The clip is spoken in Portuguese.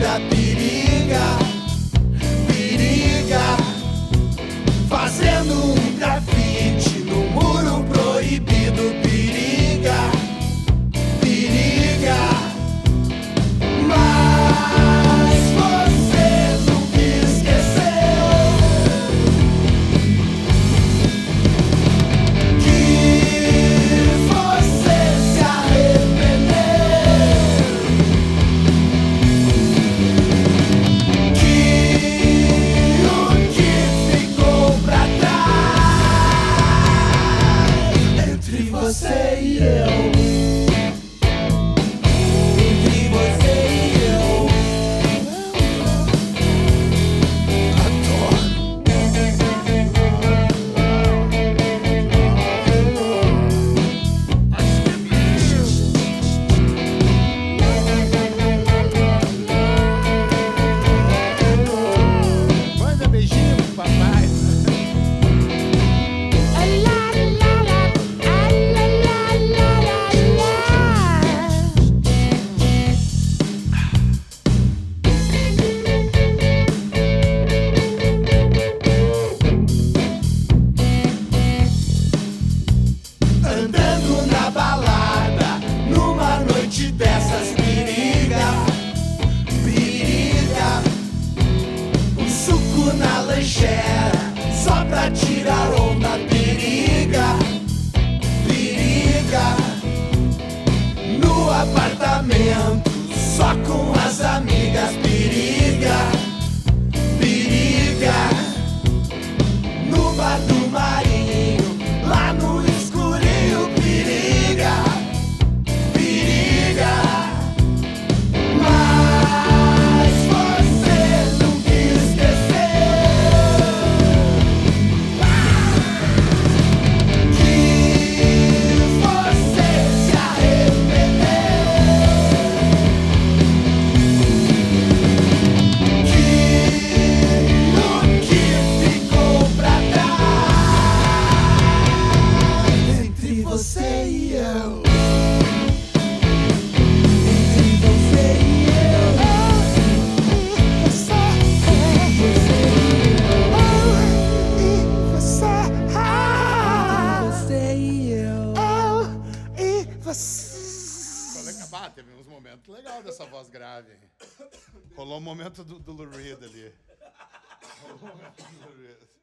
that be say yeah. Só pra tirar onda. Periga, periga. No apartamento, só com as amigas. Quando acabar, teve uns momentos legais dessa voz grave. Rolou um momento do, do Lou ali. Rolou um momento do Lou Reed.